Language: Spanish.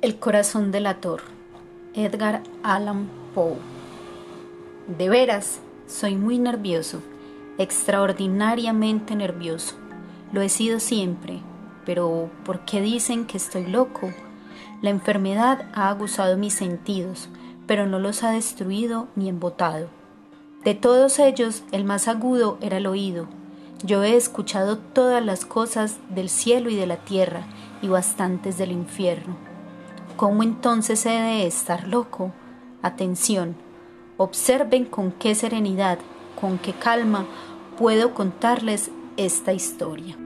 El corazón delator. Edgar Allan Poe. De veras, soy muy nervioso, extraordinariamente nervioso. Lo he sido siempre, pero ¿por qué dicen que estoy loco? La enfermedad ha aguzado mis sentidos, pero no los ha destruido ni embotado. De todos ellos, el más agudo era el oído. Yo he escuchado todas las cosas del cielo y de la tierra, y bastantes del infierno ¿Cómo entonces he de estar loco? Atención, observen con qué serenidad, con qué calma puedo contarles esta historia.